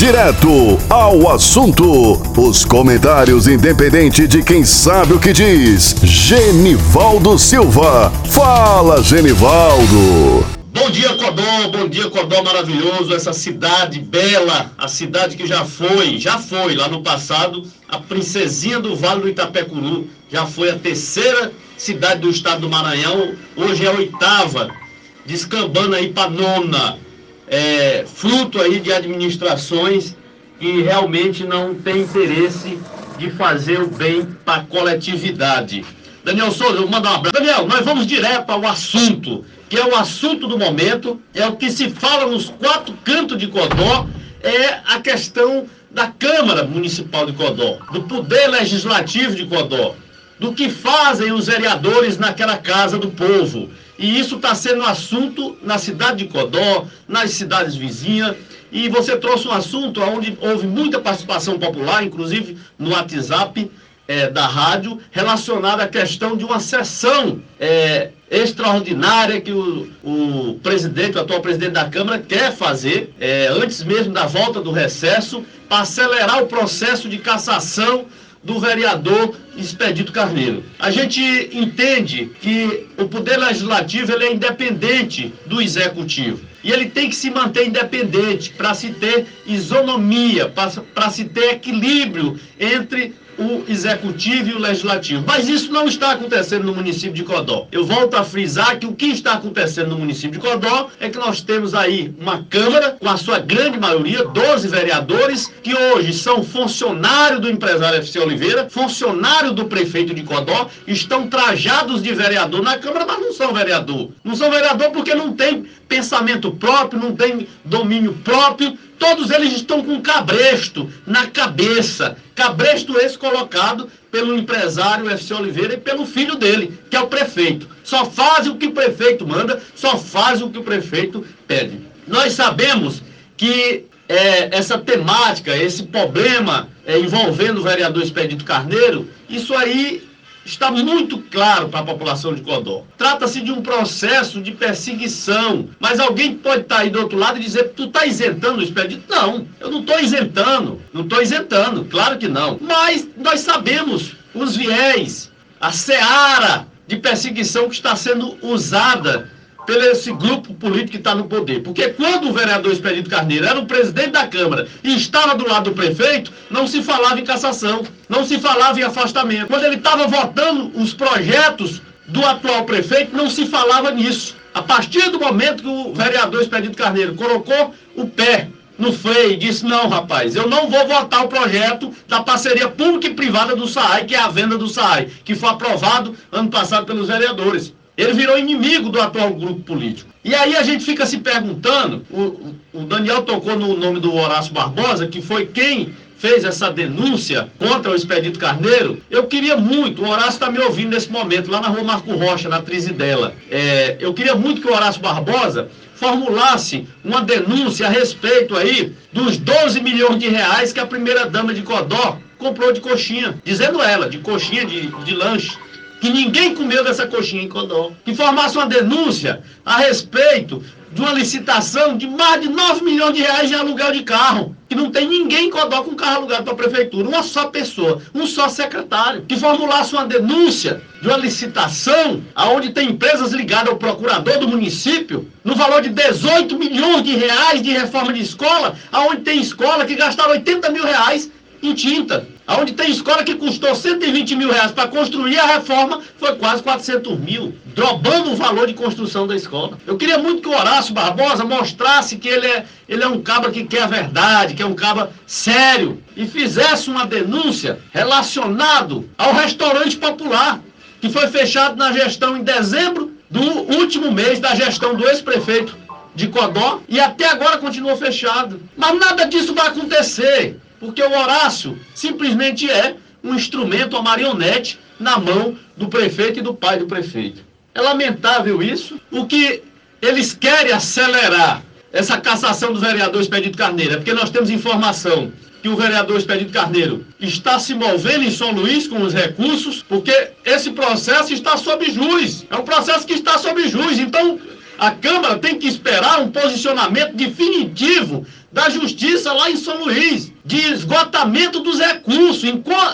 Direto ao assunto. Os comentários independentes de quem sabe o que diz. Genivaldo Silva. Fala, Genivaldo. Bom dia, Codó. Bom dia, Codó maravilhoso. Essa cidade bela, a cidade que já foi, já foi lá no passado, a princesinha do Vale do Itapecuru. Já foi a terceira cidade do estado do Maranhão. Hoje é a oitava, descambando aí para nona é, fruto aí de administrações que realmente não têm interesse de fazer o bem para a coletividade. Daniel Souza, eu vou mandar um abraço. Daniel, nós vamos direto ao assunto, que é o assunto do momento, é o que se fala nos quatro cantos de Codó, é a questão da Câmara Municipal de Codó, do poder legislativo de Codó, do que fazem os vereadores naquela casa do povo. E isso está sendo assunto na cidade de Codó, nas cidades vizinhas. E você trouxe um assunto onde houve muita participação popular, inclusive no WhatsApp é, da rádio, relacionada à questão de uma sessão é, extraordinária que o, o, presidente, o atual presidente da Câmara, quer fazer, é, antes mesmo da volta do recesso, para acelerar o processo de cassação do vereador Expedito Carneiro. A gente entende que o poder legislativo ele é independente do executivo. E ele tem que se manter independente para se ter isonomia, para se ter equilíbrio entre o executivo e o legislativo. Mas isso não está acontecendo no município de Codó. Eu volto a frisar que o que está acontecendo no município de Codó é que nós temos aí uma Câmara, com a sua grande maioria, 12 vereadores, que hoje são funcionários do empresário FC Oliveira, funcionário do prefeito de Codó, estão trajados de vereador na Câmara, mas não são vereador. Não são vereador porque não tem pensamento próprio, não tem domínio próprio, todos eles estão com cabresto na cabeça. Cabresto esse colocado pelo empresário FC Oliveira e pelo filho dele, que é o prefeito. Só faz o que o prefeito manda, só faz o que o prefeito pede. Nós sabemos que é, essa temática, esse problema é, envolvendo o vereador Expedito Carneiro, isso aí está muito claro para a população de Codó. Trata-se de um processo de perseguição. Mas alguém pode estar aí do outro lado e dizer, tu está isentando o expedito? Não, eu não estou isentando. Não estou isentando, claro que não. Mas nós sabemos os viés, a seara de perseguição que está sendo usada pelo esse grupo político que está no poder. Porque quando o vereador Expedito Carneiro era o presidente da Câmara e estava do lado do prefeito, não se falava em cassação, não se falava em afastamento. Quando ele estava votando os projetos do atual prefeito, não se falava nisso. A partir do momento que o vereador Expedito Carneiro colocou o pé no freio e disse: não, rapaz, eu não vou votar o projeto da parceria pública e privada do SAAI, que é a venda do SAAI, que foi aprovado ano passado pelos vereadores. Ele virou inimigo do atual grupo político. E aí a gente fica se perguntando, o, o Daniel tocou no nome do Horácio Barbosa, que foi quem fez essa denúncia contra o Expedito Carneiro, eu queria muito, o Horácio está me ouvindo nesse momento, lá na rua Marco Rocha, na Trizidela. É, eu queria muito que o Horácio Barbosa formulasse uma denúncia a respeito aí dos 12 milhões de reais que a primeira dama de Codó comprou de coxinha, dizendo ela, de coxinha de, de lanche que ninguém comeu dessa coxinha em Codó, que formasse uma denúncia a respeito de uma licitação de mais de 9 milhões de reais de aluguel de carro, que não tem ninguém em Codó com carro alugado para a prefeitura, uma só pessoa, um só secretário, que formulasse uma denúncia de uma licitação aonde tem empresas ligadas ao procurador do município, no valor de 18 milhões de reais de reforma de escola, aonde tem escola que gastava 80 mil reais em tinta. Onde tem escola que custou 120 mil reais para construir, a reforma foi quase 400 mil, drobando o valor de construção da escola. Eu queria muito que o Horácio Barbosa mostrasse que ele é, ele é um cabra que quer a verdade, que é um cabra sério, e fizesse uma denúncia relacionado ao restaurante popular, que foi fechado na gestão em dezembro do último mês da gestão do ex-prefeito de Codó, e até agora continua fechado. Mas nada disso vai acontecer. Porque o Horácio simplesmente é um instrumento, uma marionete na mão do prefeito e do pai do prefeito. É lamentável isso. O que eles querem acelerar essa cassação do vereador Expedito Carneiro é porque nós temos informação que o vereador Expedito Carneiro está se movendo em São Luís com os recursos, porque esse processo está sob juiz. É um processo que está sob juiz. Então, a Câmara tem que esperar um posicionamento definitivo da justiça lá em São Luís, de esgotamento dos recursos.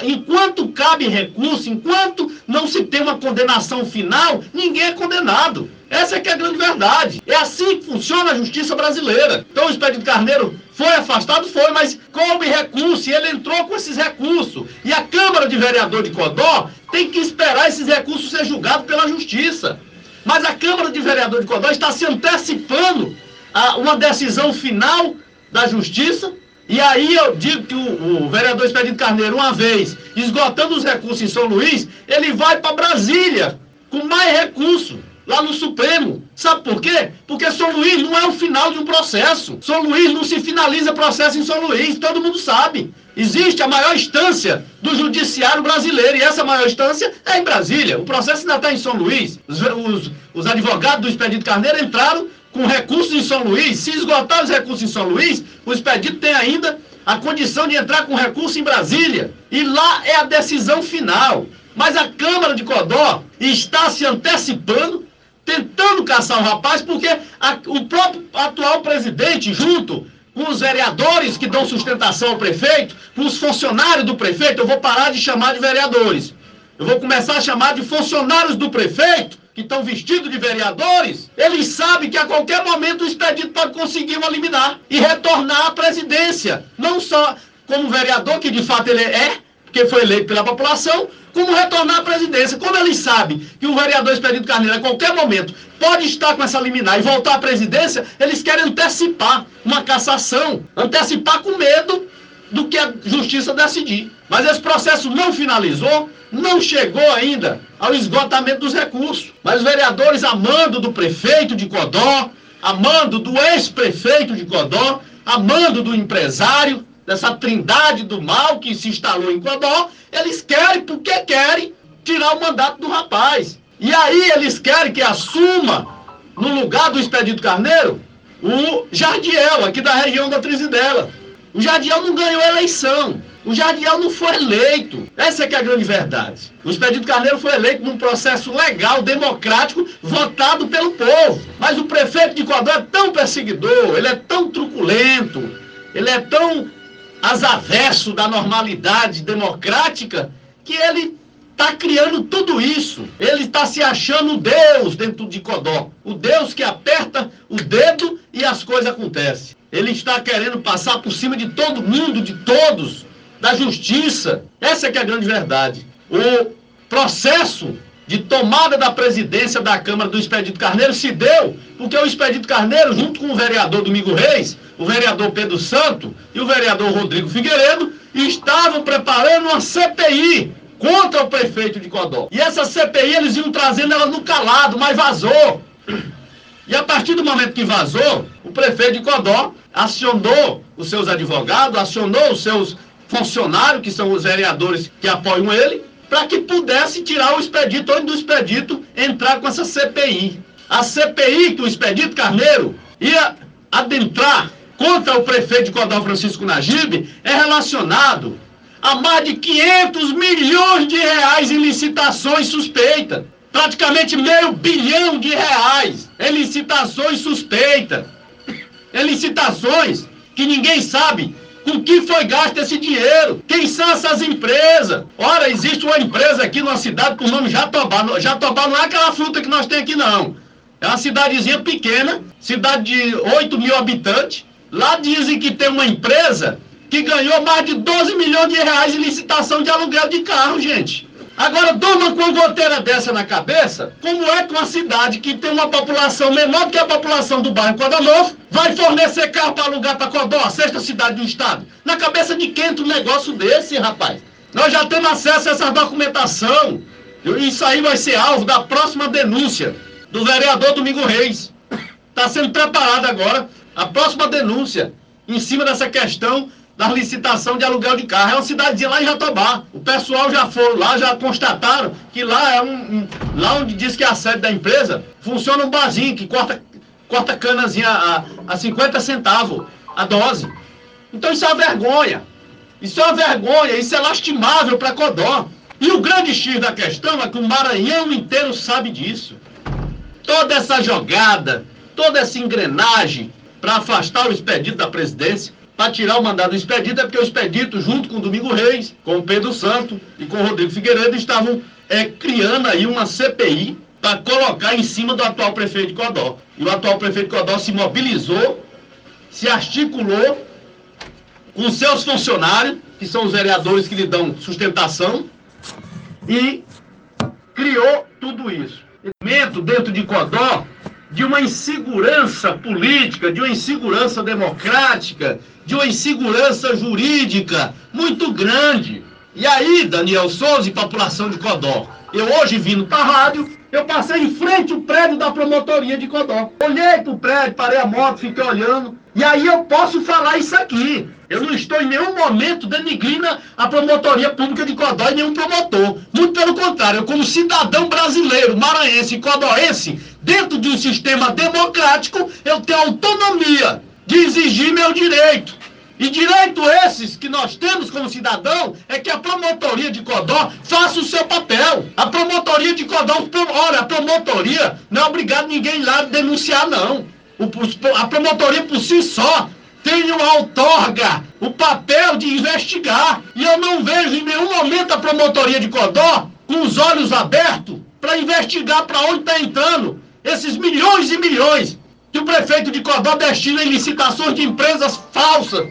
Enquanto cabe recurso, enquanto não se tem uma condenação final, ninguém é condenado. Essa é que é a grande verdade. É assim que funciona a justiça brasileira. Então o Expedito Carneiro foi afastado, foi, mas coube recurso e ele entrou com esses recursos. E a Câmara de Vereador de Codó tem que esperar esses recursos ser julgados pela justiça. Mas a Câmara de Vereador de Codó está se antecipando a uma decisão final da justiça. E aí eu digo que o, o vereador Expedito Carneiro, uma vez esgotando os recursos em São Luís, ele vai para Brasília com mais recursos lá no Supremo. Sabe por quê? Porque São Luís não é o final de um processo. São Luís não se finaliza processo em São Luís, todo mundo sabe. Existe a maior instância do judiciário brasileiro e essa maior instância é em Brasília. O processo ainda está em São Luís. Os, os, os advogados do Expedito Carneiro entraram com recursos em São Luís. Se esgotar os recursos em São Luís, o Expedito tem ainda a condição de entrar com recurso em Brasília. E lá é a decisão final. Mas a Câmara de Codó está se antecipando tentando caçar o rapaz, porque a, o próprio atual presidente, junto com os vereadores que dão sustentação ao prefeito, com os funcionários do prefeito, eu vou parar de chamar de vereadores. Eu vou começar a chamar de funcionários do prefeito, que estão vestidos de vereadores. Eles sabem que a qualquer momento o expedito pode conseguir uma liminar e retornar à presidência. Não só como vereador, que de fato ele é, porque foi eleito pela população, como retornar à presidência. Como eles sabem que o vereador Expedito Carneiro, a qualquer momento, pode estar com essa liminar e voltar à presidência, eles querem antecipar uma cassação, antecipar com medo do que a justiça decidir. Mas esse processo não finalizou, não chegou ainda ao esgotamento dos recursos. Mas os vereadores, amando do prefeito de Codó, amando do ex-prefeito de Codó, amando do empresário, dessa trindade do mal que se instalou em Codó, eles querem, porque querem, tirar o mandato do rapaz. E aí eles querem que assuma, no lugar do Expedito Carneiro, o Jardiel, aqui da região da Trizidela. O Jardiel não ganhou eleição. O Jardiel não foi eleito. Essa é que é a grande verdade. O Expedito Carneiro foi eleito num processo legal, democrático, votado pelo povo. Mas o prefeito de Codó é tão perseguidor, ele é tão truculento, ele é tão azaverso da normalidade democrática que ele está criando tudo isso. Ele está se achando Deus dentro de Codó. O Deus que aperta o dedo e as coisas acontecem. Ele está querendo passar por cima de todo mundo, de todos, da justiça. Essa é que é a grande verdade. O processo de tomada da presidência da Câmara do Expedito Carneiro se deu porque o Expedito Carneiro, junto com o vereador Domingo Reis, o vereador Pedro Santo e o vereador Rodrigo Figueiredo, estavam preparando uma CPI contra o prefeito de Codó. E essa CPI eles iam trazendo ela no calado, mas vazou. E a partir do momento que vazou, o prefeito de Codó acionou os seus advogados, acionou os seus funcionários, que são os vereadores que apoiam ele, para que pudesse tirar o expedito, onde do expedito entrar com essa CPI. A CPI que o expedito Carneiro ia adentrar contra o prefeito de Codó Francisco Najib é relacionado a mais de 500 milhões de reais em licitações suspeitas. Praticamente meio bilhão de reais em licitações suspeitas. Em licitações que ninguém sabe com que foi gasto esse dinheiro? Quem são essas empresas? Ora, existe uma empresa aqui numa cidade com o nome Jatobá. Jatobá não é aquela fruta que nós temos aqui, não. É uma cidadezinha pequena, cidade de 8 mil habitantes. Lá dizem que tem uma empresa que ganhou mais de 12 milhões de reais em licitação de aluguel de carro, gente. Agora, durma com uma goteira dessa na cabeça, como é que uma cidade que tem uma população menor do que a população do bairro Codanovo vai fornecer carro para alugar para Codó, a sexta cidade do estado? Na cabeça de quem um negócio desse, rapaz? Nós já temos acesso a essa documentação. Isso aí vai ser alvo da próxima denúncia do vereador Domingo Reis. Está sendo preparada agora a próxima denúncia em cima dessa questão da licitação de aluguel de carro. É uma cidadezinha lá em Jatobá. O pessoal já foram lá, já constataram que lá é um, um lá onde diz que é a sede da empresa, funciona um barzinho que corta, corta canazinha a, a 50 centavos a dose. Então isso é uma vergonha. Isso é uma vergonha, isso é lastimável para Codó. E o grande X da questão é que o Maranhão inteiro sabe disso. Toda essa jogada, toda essa engrenagem para afastar o expedito da presidência, para tirar o mandado do expedito, é porque o expedito, junto com o Domingo Reis, com o Pedro Santo e com o Rodrigo Figueiredo, estavam é, criando aí uma CPI para colocar em cima do atual prefeito de Codó. E o atual prefeito de Codó se mobilizou, se articulou com seus funcionários, que são os vereadores que lhe dão sustentação, e criou tudo isso. Dentro de Codó, de uma insegurança política, de uma insegurança democrática, de uma insegurança jurídica muito grande. E aí, Daniel Souza e população de Codó, eu hoje vindo para a rádio, eu passei em frente ao prédio da promotoria de Codó. Olhei para o prédio, parei a moto, fiquei olhando. E aí eu posso falar isso aqui. Eu não estou em nenhum momento denigrindo a promotoria pública de Codó e nenhum promotor. Muito pelo contrário, eu como cidadão brasileiro, maranhense e codoense, dentro de um sistema democrático, eu tenho autonomia de exigir meu direito. E direito esses que nós temos como cidadão é que a promotoria de Codó faça o seu papel. A promotoria de Codó, olha, a promotoria não é obrigado ninguém lá denunciar, não. A promotoria por si só tem uma outorga, o papel de investigar. E eu não vejo em nenhum momento a promotoria de Codó com os olhos abertos para investigar para onde está entrando esses milhões e milhões que o prefeito de Codó destina em licitações de empresas falsas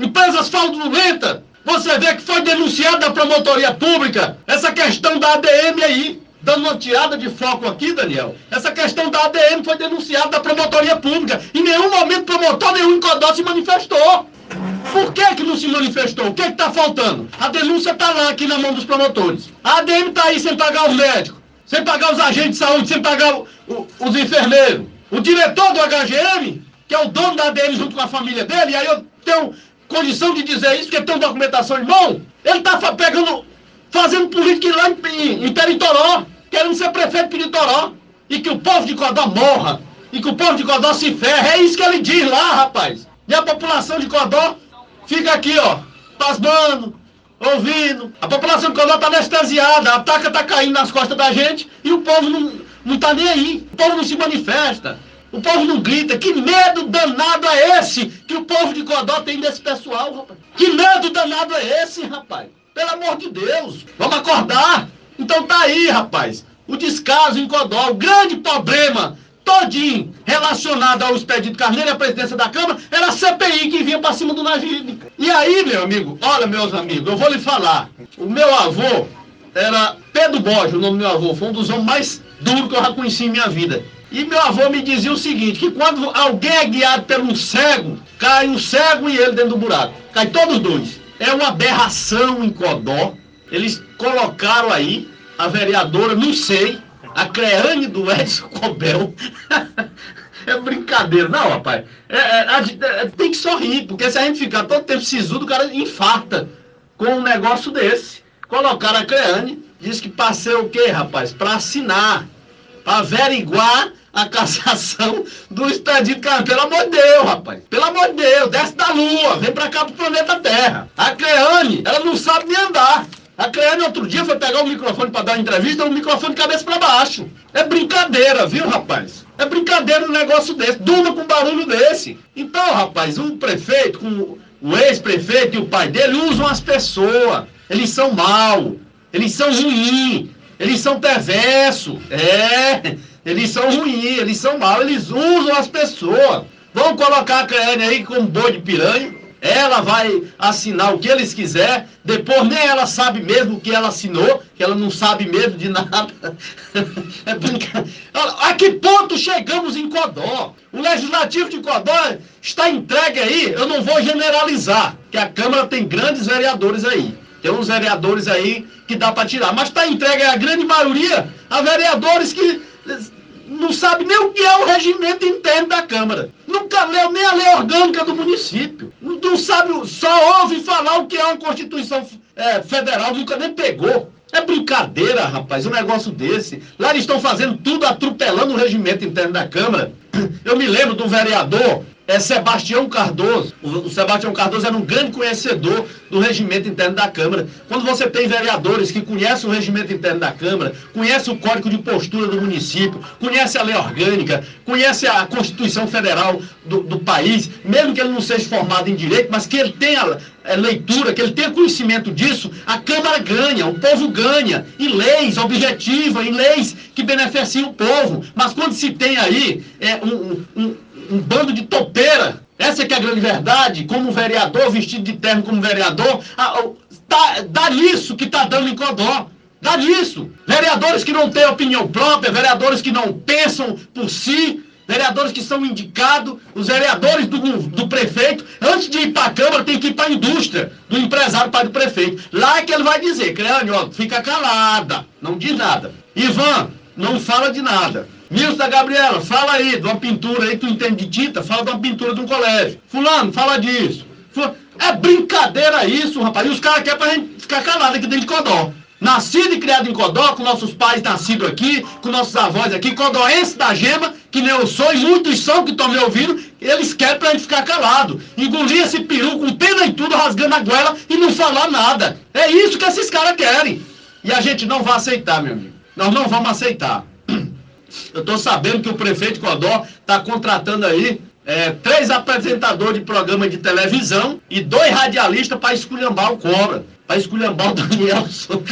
Empresas fraudulentas. Você vê que foi denunciada a promotoria pública essa questão da ADM aí. Dando uma tirada de foco aqui, Daniel. Essa questão da ADM foi denunciada da promotoria pública. Em nenhum momento promotor nenhum Codó se manifestou. Por que, que não se manifestou? O que está faltando? A denúncia está lá, aqui na mão dos promotores. A ADM está aí sem pagar os médicos, sem pagar os agentes de saúde, sem pagar o, o, os enfermeiros. O diretor do HGM, que é o dono da ADM junto com a família dele, e aí eu tenho condição de dizer isso, porque tem uma documentação em mão. Ele está pegando, fazendo política lá em, em Peritoró, querendo ser prefeito de Peritoró. E que o povo de Codó morra. E que o povo de Codó se ferre. É isso que ele diz lá, rapaz. E a população de Codó fica aqui, ó, pasmando, ouvindo. A população de Codó está anestesiada, a taca está caindo nas costas da gente e o povo não, não tá nem aí. O povo não se manifesta. O povo não grita. Que medo danado é esse que o povo de Codó tem desse pessoal, rapaz? Que medo danado é esse, rapaz? Pelo amor de Deus. Vamos acordar. Então tá aí, rapaz. O descaso em Codó, o grande problema todinho relacionado ao expedito Carneiro e à presidência da Câmara era a CPI que vinha para cima do Najib. E aí, meu amigo, olha, meus amigos, eu vou lhe falar. O meu avô era Pedro Borges, o nome do meu avô. Foi um dos homens mais duros que eu já conheci em minha vida. E meu avô me dizia o seguinte, que quando alguém é guiado pelo cego, cai o cego e ele dentro do buraco. Cai todos dois. É uma aberração em Codó. Eles colocaram aí a vereadora, não sei, a Creane do Edson Cobel. é brincadeira. Não, rapaz. É, é, é, tem que sorrir, porque se a gente ficar todo tempo sisudo, o cara infarta com um negócio desse. Colocaram a Creane, diz que passei o quê, rapaz? Para assinar, averiguar a cassação do expedito Carneiro. Pelo amor de Deus, rapaz. Pelo amor de Deus, desce da Lua, vem pra cá pro planeta Terra. A Cleane, ela não sabe nem andar. A Cleane outro dia foi pegar o microfone para dar uma entrevista, o microfone de cabeça para baixo. É brincadeira, viu, rapaz? É brincadeira um negócio desse. Durma com um barulho desse. Então, rapaz, o prefeito, com o ex-prefeito e o pai dele usam as pessoas. Eles são mal. Eles são ruins. Eles são perversos. É. Eles são ruins, eles são maus, eles usam as pessoas. Vão colocar a Cleane aí como boi de piranha. Ela vai assinar o que eles quiser. Depois nem ela sabe mesmo o que ela assinou, que ela não sabe mesmo de nada. é brincadeira. A que ponto chegamos em Codó? O legislativo de Codó está entregue aí. Eu não vou generalizar, que a Câmara tem grandes vereadores aí. Tem uns vereadores aí que dá para tirar, mas está entregue a grande maioria a vereadores que não sabe nem o que é o regimento interno da Câmara. Nunca leu nem a lei orgânica do município. Não sabe, só ouve falar o que é uma Constituição é, Federal, nunca nem pegou. É brincadeira, rapaz, um negócio desse. Lá eles estão fazendo tudo atropelando o regimento interno da Câmara. Eu me lembro do vereador é Sebastião Cardoso. O Sebastião Cardoso era um grande conhecedor do regimento interno da Câmara. Quando você tem vereadores que conhecem o regimento interno da Câmara, conhecem o código de postura do município, conhecem a lei orgânica, conhecem a Constituição Federal do, do país, mesmo que ele não seja formado em direito, mas que ele tenha é, leitura, que ele tenha conhecimento disso, a Câmara ganha, o povo ganha, em leis objetivas, em leis que beneficiam o povo. Mas quando se tem aí é, um, um um bando de topeira. Essa é que é a grande verdade. Como vereador, vestido de terno como vereador, tá, dá nisso que está dando em Codó. Dá nisso. Vereadores que não têm opinião própria, vereadores que não pensam por si, vereadores que são indicados, os vereadores do, do prefeito, antes de ir para a Câmara, tem que ir para a indústria, do empresário para do prefeito. Lá é que ele vai dizer, Creane, ó, fica calada, não diz nada. Ivan, não fala de nada. Nilson Gabriela, fala aí de uma pintura aí, tu entende de tinta, fala de uma pintura de um colégio. Fulano, fala disso. É brincadeira isso, rapaz. E os caras querem pra gente ficar calado aqui dentro de Codó. Nascido e criado em Codó, com nossos pais nascidos aqui, com nossos avós aqui, codóense da gema, que nem eu sou, e muitos são que estão me ouvindo, eles querem pra gente ficar calado. Engolir esse peru com pena e tudo, rasgando a goela e não falar nada. É isso que esses caras querem. E a gente não vai aceitar, meu amigo. Nós não vamos aceitar. Eu estou sabendo que o prefeito Codó está contratando aí é, três apresentadores de programa de televisão e dois radialistas para esculhambar o Cobra, para esculhambar o Danielson.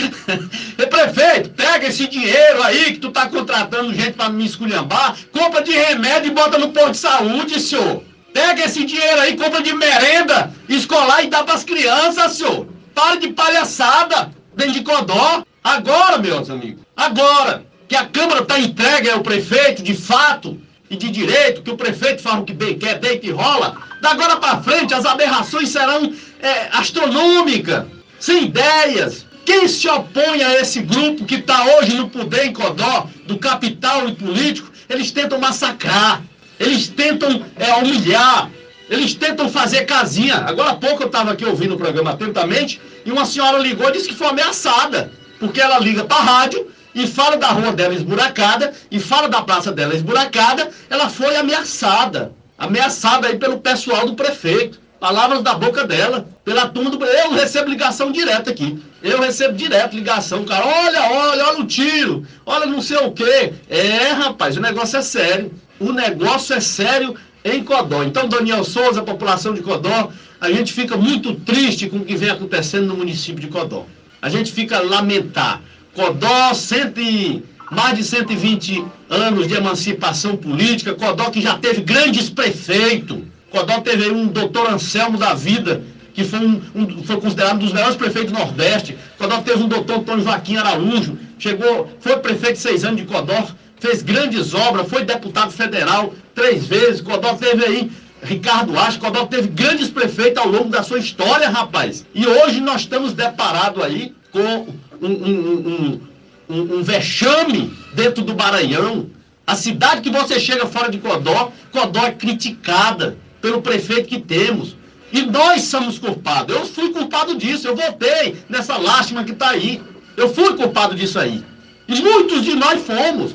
e, prefeito, pega esse dinheiro aí que tu tá contratando gente para me esculhambar, compra de remédio e bota no posto de saúde, senhor. Pega esse dinheiro aí, compra de merenda escolar e dá para as crianças, senhor. Para de palhaçada dentro de Codó. Agora, meus amigos, agora que a Câmara está entregue ao prefeito, de fato e de direito, que o prefeito faz o que bem quer, deita e rola, da agora para frente as aberrações serão é, astronômicas, sem ideias. Quem se opõe a esse grupo que está hoje no poder em Codó, do capital e político, eles tentam massacrar, eles tentam é, humilhar, eles tentam fazer casinha. Agora há pouco eu estava aqui ouvindo o programa atentamente e uma senhora ligou e disse que foi ameaçada, porque ela liga para a rádio e fala da rua dela esburacada, e fala da praça dela esburacada, ela foi ameaçada. Ameaçada aí pelo pessoal do prefeito. Palavras da boca dela, pela turma do. Eu recebo ligação direta aqui. Eu recebo direto ligação, cara. Olha, olha, olha o tiro. Olha não sei o quê. É, rapaz, o negócio é sério. O negócio é sério em Codó. Então, Daniel Souza, a população de Codó, a gente fica muito triste com o que vem acontecendo no município de Codó. A gente fica lamentar. Codó, mais de 120 anos de emancipação política, Codó que já teve grandes prefeitos. Codó teve um doutor Anselmo da Vida, que foi, um, um, foi considerado um dos melhores prefeitos do Nordeste. Codó teve um doutor Antônio Joaquim Araújo, chegou, foi prefeito seis anos de Codó, fez grandes obras, foi deputado federal três vezes. Codó teve aí Ricardo Acho, Codó teve grandes prefeitos ao longo da sua história, rapaz. E hoje nós estamos deparados aí com um, um, um, um vexame dentro do Maranhão. A cidade que você chega fora de Codó, Codó é criticada pelo prefeito que temos. E nós somos culpados. Eu fui culpado disso. Eu votei nessa lástima que está aí. Eu fui culpado disso aí. E muitos de nós fomos.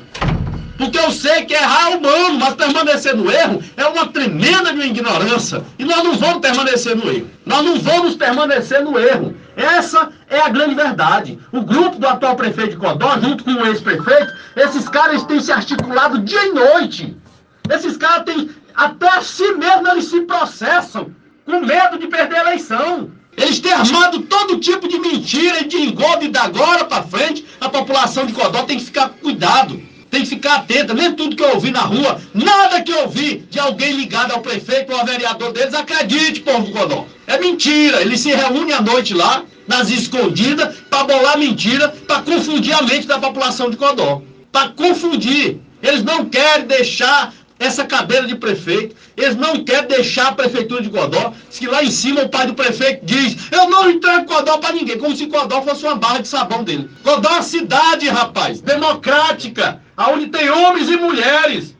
Porque eu sei que errar é humano, mas permanecer no erro é uma tremenda ignorância. E nós não vamos permanecer no erro. Nós não vamos permanecer no erro. Essa é a grande verdade. O grupo do atual prefeito de Codó, junto com o ex-prefeito, esses caras têm se articulado dia e noite. Esses caras têm, até si mesmo eles se processam, com medo de perder a eleição. Eles têm armado todo tipo de mentira e de e da agora para frente, a população de Codó tem que ficar com cuidado ficar atenta, nem tudo que eu ouvi na rua, nada que eu ouvi de alguém ligado ao prefeito ou ao vereador deles, acredite, povo Codó. É mentira, eles se reúnem à noite lá, nas escondidas, para bolar mentira, para confundir a mente da população de Codó. Para confundir. Eles não querem deixar essa cadeira de prefeito. Eles não querem deixar a prefeitura de Codó. Se lá em cima o pai do prefeito diz: Eu não entrego Codó para ninguém, como se Codó fosse uma barra de sabão dele. Codó é uma cidade, rapaz, democrática, onde tem homens e mulheres.